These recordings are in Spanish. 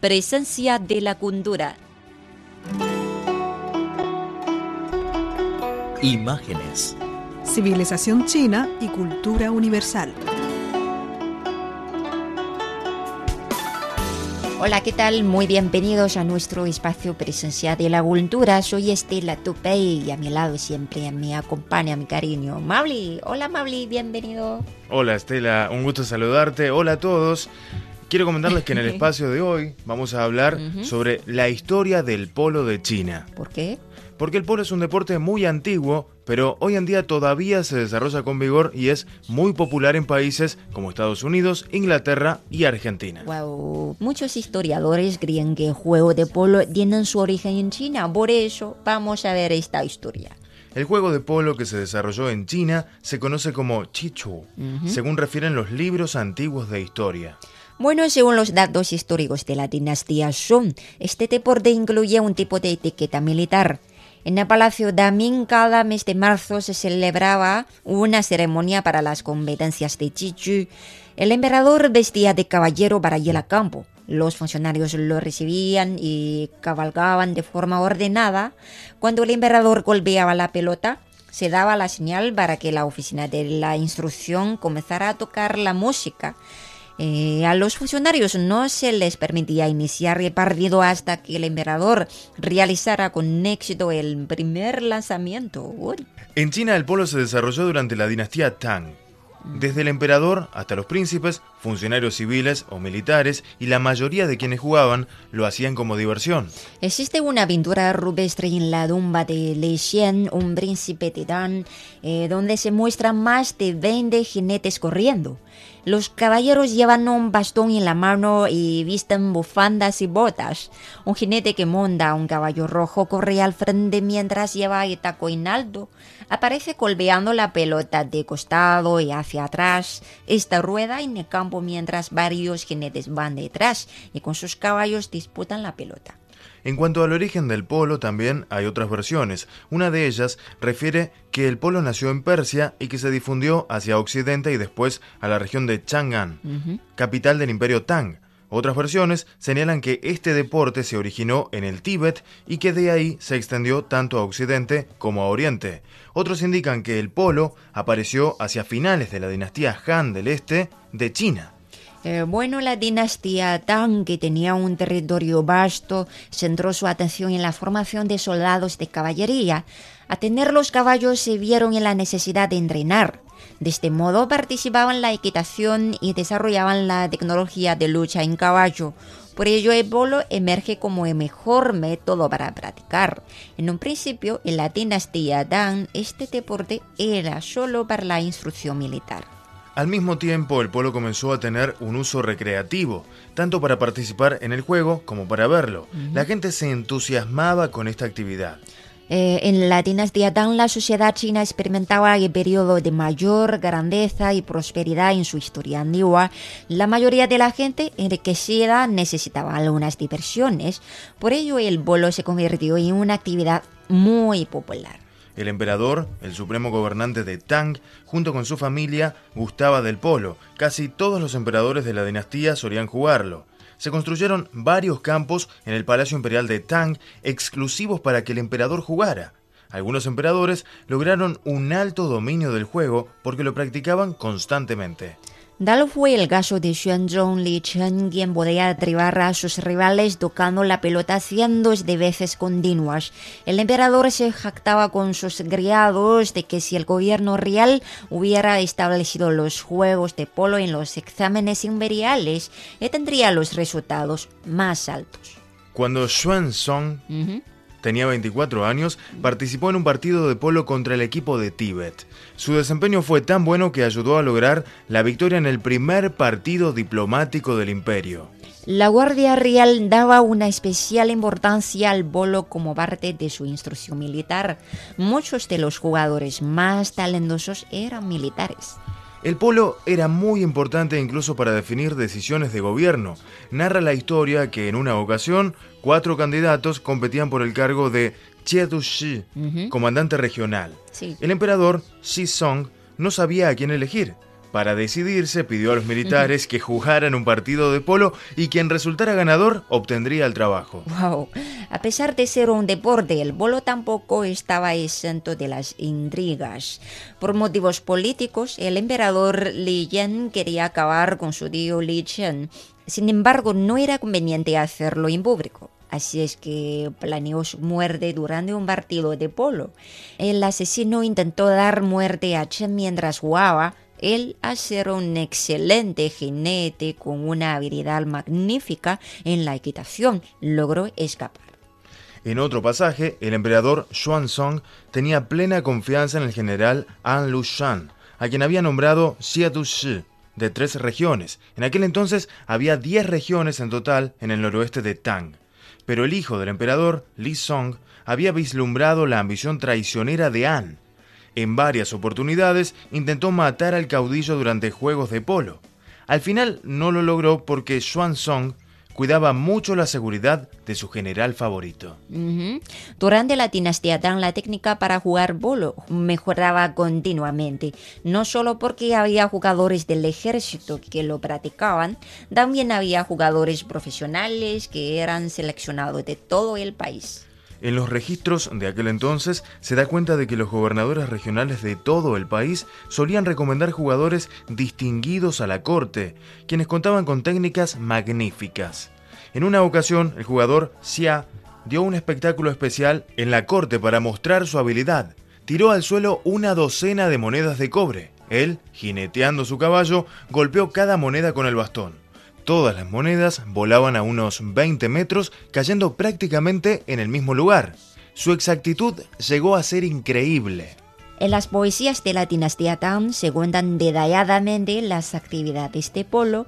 Presencia de la cultura. Imágenes. Civilización china y cultura universal. Hola, ¿qué tal? Muy bienvenidos a nuestro espacio Presencia de la Cultura. Soy Estela Tupey y a mi lado siempre me acompaña mi cariño Mauli. Hola Mauli, bienvenido. Hola Estela, un gusto saludarte. Hola a todos. Quiero comentarles que en el espacio de hoy vamos a hablar sobre la historia del polo de China. ¿Por qué? Porque el polo es un deporte muy antiguo, pero hoy en día todavía se desarrolla con vigor y es muy popular en países como Estados Unidos, Inglaterra y Argentina. Wow. Muchos historiadores creen que el juego de polo tiene su origen en China, por eso vamos a ver esta historia. El juego de polo que se desarrolló en China se conoce como Chichu, según refieren los libros antiguos de historia. Bueno, según los datos históricos de la dinastía Song, este deporte incluye un tipo de etiqueta militar. En el Palacio Daming cada mes de marzo se celebraba una ceremonia para las competencias de Chichu. El emperador vestía de caballero para ir a campo. Los funcionarios lo recibían y cabalgaban de forma ordenada. Cuando el emperador golpeaba la pelota, se daba la señal para que la oficina de la instrucción comenzara a tocar la música. Eh, a los funcionarios no se les permitía iniciar el partido hasta que el emperador realizara con éxito el primer lanzamiento. Uy. En China el polo se desarrolló durante la dinastía Tang. Desde el emperador hasta los príncipes, funcionarios civiles o militares y la mayoría de quienes jugaban lo hacían como diversión. Existe una pintura rupestre en la tumba de Li Xian, un príncipe titán, eh, donde se muestran más de 20 jinetes corriendo. Los caballeros llevan un bastón en la mano y visten bufandas y botas. Un jinete que monta un caballo rojo corre al frente mientras lleva el taco en alto. Aparece colbeando la pelota de costado y hacia atrás. Esta rueda en el campo mientras varios jinetes van detrás y con sus caballos disputan la pelota. En cuanto al origen del polo, también hay otras versiones. Una de ellas refiere que el polo nació en Persia y que se difundió hacia Occidente y después a la región de Chang'an, capital del imperio Tang. Otras versiones señalan que este deporte se originó en el Tíbet y que de ahí se extendió tanto a Occidente como a Oriente. Otros indican que el polo apareció hacia finales de la dinastía Han del Este de China. Eh, bueno, la dinastía Tang, que tenía un territorio vasto, centró su atención en la formación de soldados de caballería. A tener los caballos se vieron en la necesidad de entrenar. De este modo participaban en la equitación y desarrollaban la tecnología de lucha en caballo. Por ello el polo emerge como el mejor método para practicar. En un principio, en la dinastía Tang, este deporte era solo para la instrucción militar. Al mismo tiempo, el polo comenzó a tener un uso recreativo, tanto para participar en el juego como para verlo. La gente se entusiasmaba con esta actividad. Eh, en la dinastía Tang, la sociedad china experimentaba el periodo de mayor grandeza y prosperidad en su historia antigua. La mayoría de la gente enriquecida necesitaba algunas diversiones, por ello el polo se convirtió en una actividad muy popular. El emperador, el supremo gobernante de Tang, junto con su familia, gustaba del polo. Casi todos los emperadores de la dinastía solían jugarlo. Se construyeron varios campos en el Palacio Imperial de Tang exclusivos para que el emperador jugara. Algunos emperadores lograron un alto dominio del juego porque lo practicaban constantemente. Tal fue el caso de Xuanzong Li Chen, quien podía derribar a sus rivales tocando la pelota cientos de veces continuas. El emperador se jactaba con sus criados de que si el gobierno real hubiera establecido los juegos de polo en los exámenes imperiales, él tendría los resultados más altos. Cuando Xuanzong tenía 24 años, participó en un partido de polo contra el equipo de Tíbet. Su desempeño fue tan bueno que ayudó a lograr la victoria en el primer partido diplomático del imperio. La Guardia Real daba una especial importancia al polo como parte de su instrucción militar. Muchos de los jugadores más talentosos eran militares. El polo era muy importante incluso para definir decisiones de gobierno. Narra la historia que en una ocasión cuatro candidatos competían por el cargo de Chiedu-shi, comandante regional. El emperador Shi Song no sabía a quién elegir. Para decidirse pidió a los militares que jugaran un partido de polo y quien resultara ganador obtendría el trabajo. Wow. A pesar de ser un deporte, el polo tampoco estaba exento de las intrigas. Por motivos políticos, el emperador Li Yan quería acabar con su tío Li Chen. Sin embargo, no era conveniente hacerlo en público. Así es que planeó su muerte durante un partido de polo. El asesino intentó dar muerte a Chen mientras jugaba, él, a ser un excelente jinete con una habilidad magnífica en la equitación, logró escapar. En otro pasaje, el emperador Xuanzong tenía plena confianza en el general An Lushan, a quien había nombrado Xiadu Shi, de tres regiones. En aquel entonces había diez regiones en total en el noroeste de Tang. Pero el hijo del emperador, Li Song, había vislumbrado la ambición traicionera de An en varias oportunidades intentó matar al caudillo durante juegos de polo. Al final no lo logró porque Xuan Song cuidaba mucho la seguridad de su general favorito. Durante la dinastía Tang, la técnica para jugar polo mejoraba continuamente, no solo porque había jugadores del ejército que lo practicaban, también había jugadores profesionales que eran seleccionados de todo el país. En los registros de aquel entonces se da cuenta de que los gobernadores regionales de todo el país solían recomendar jugadores distinguidos a la corte, quienes contaban con técnicas magníficas. En una ocasión, el jugador Xia dio un espectáculo especial en la corte para mostrar su habilidad. Tiró al suelo una docena de monedas de cobre. Él, jineteando su caballo, golpeó cada moneda con el bastón. Todas las monedas volaban a unos 20 metros, cayendo prácticamente en el mismo lugar. Su exactitud llegó a ser increíble. En las poesías de la dinastía Tang se cuentan detalladamente las actividades de polo,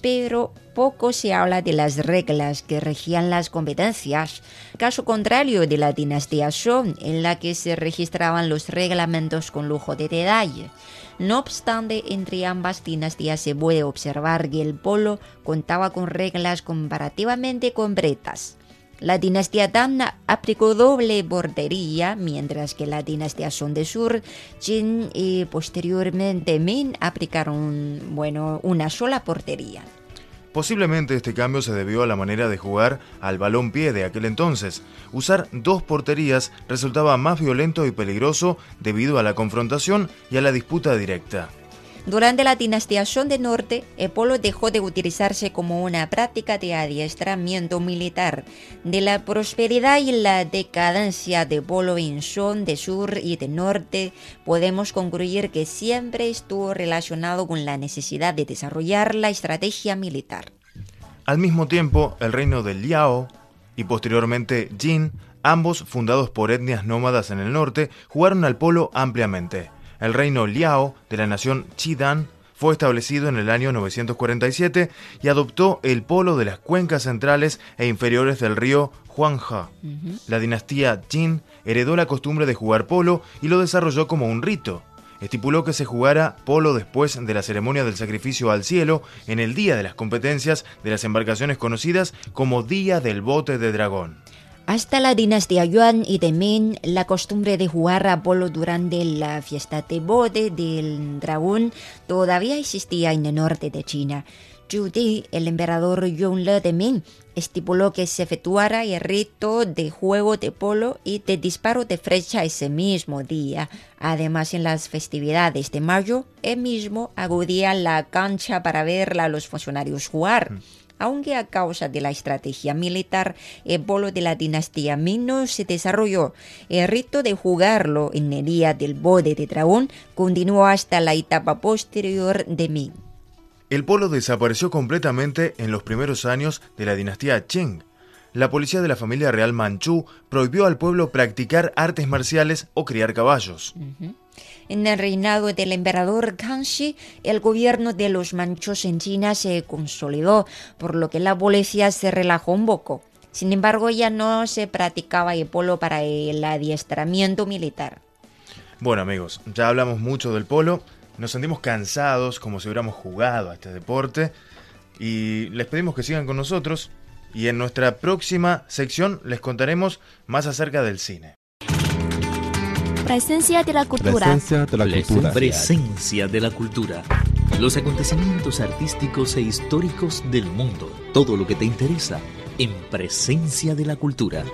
pero poco se habla de las reglas que regían las competencias, caso contrario de la dinastía Song, en la que se registraban los reglamentos con lujo de detalle. No obstante, entre ambas dinastías se puede observar que el polo contaba con reglas comparativamente completas. La dinastía Tang aplicó doble portería, mientras que la dinastía Song de Sur, Jin y posteriormente Min aplicaron, bueno, una sola portería. Posiblemente este cambio se debió a la manera de jugar al balón pie de aquel entonces. Usar dos porterías resultaba más violento y peligroso debido a la confrontación y a la disputa directa. Durante la dinastía Song de Norte, el polo dejó de utilizarse como una práctica de adiestramiento militar. De la prosperidad y la decadencia de polo en Song de Sur y de Norte, podemos concluir que siempre estuvo relacionado con la necesidad de desarrollar la estrategia militar. Al mismo tiempo, el reino de Liao y posteriormente Jin, ambos fundados por etnias nómadas en el norte, jugaron al polo ampliamente. El reino Liao de la nación Chidan fue establecido en el año 947 y adoptó el polo de las cuencas centrales e inferiores del río Huanghe. La dinastía Jin heredó la costumbre de jugar polo y lo desarrolló como un rito. Estipuló que se jugara polo después de la ceremonia del sacrificio al cielo en el día de las competencias de las embarcaciones conocidas como Día del Bote de Dragón. Hasta la dinastía Yuan y de Ming, la costumbre de jugar a polo durante la fiesta de bote del dragón todavía existía en el norte de China. Zhu Di, el emperador Yongle de Ming, estipuló que se efectuara el rito de juego de polo y de disparo de flecha ese mismo día. Además, en las festividades de mayo, él mismo acudía a la cancha para ver a los funcionarios jugar. Mm aunque a causa de la estrategia militar, el polo de la dinastía Ming no se desarrolló. El rito de jugarlo en el día del bode de dragón continuó hasta la etapa posterior de Ming. El polo desapareció completamente en los primeros años de la dinastía Qing. La policía de la familia real manchú prohibió al pueblo practicar artes marciales o criar caballos. En el reinado del emperador Kangxi, el gobierno de los manchos en China se consolidó, por lo que la policía se relajó un poco. Sin embargo, ya no se practicaba el polo para el adiestramiento militar. Bueno amigos, ya hablamos mucho del polo, nos sentimos cansados como si hubiéramos jugado a este deporte y les pedimos que sigan con nosotros y en nuestra próxima sección les contaremos más acerca del cine. Presencia de la cultura. Presencia de la cultura. Presencia de la cultura. Los acontecimientos artísticos e históricos del mundo. Todo lo que te interesa en Presencia de la cultura.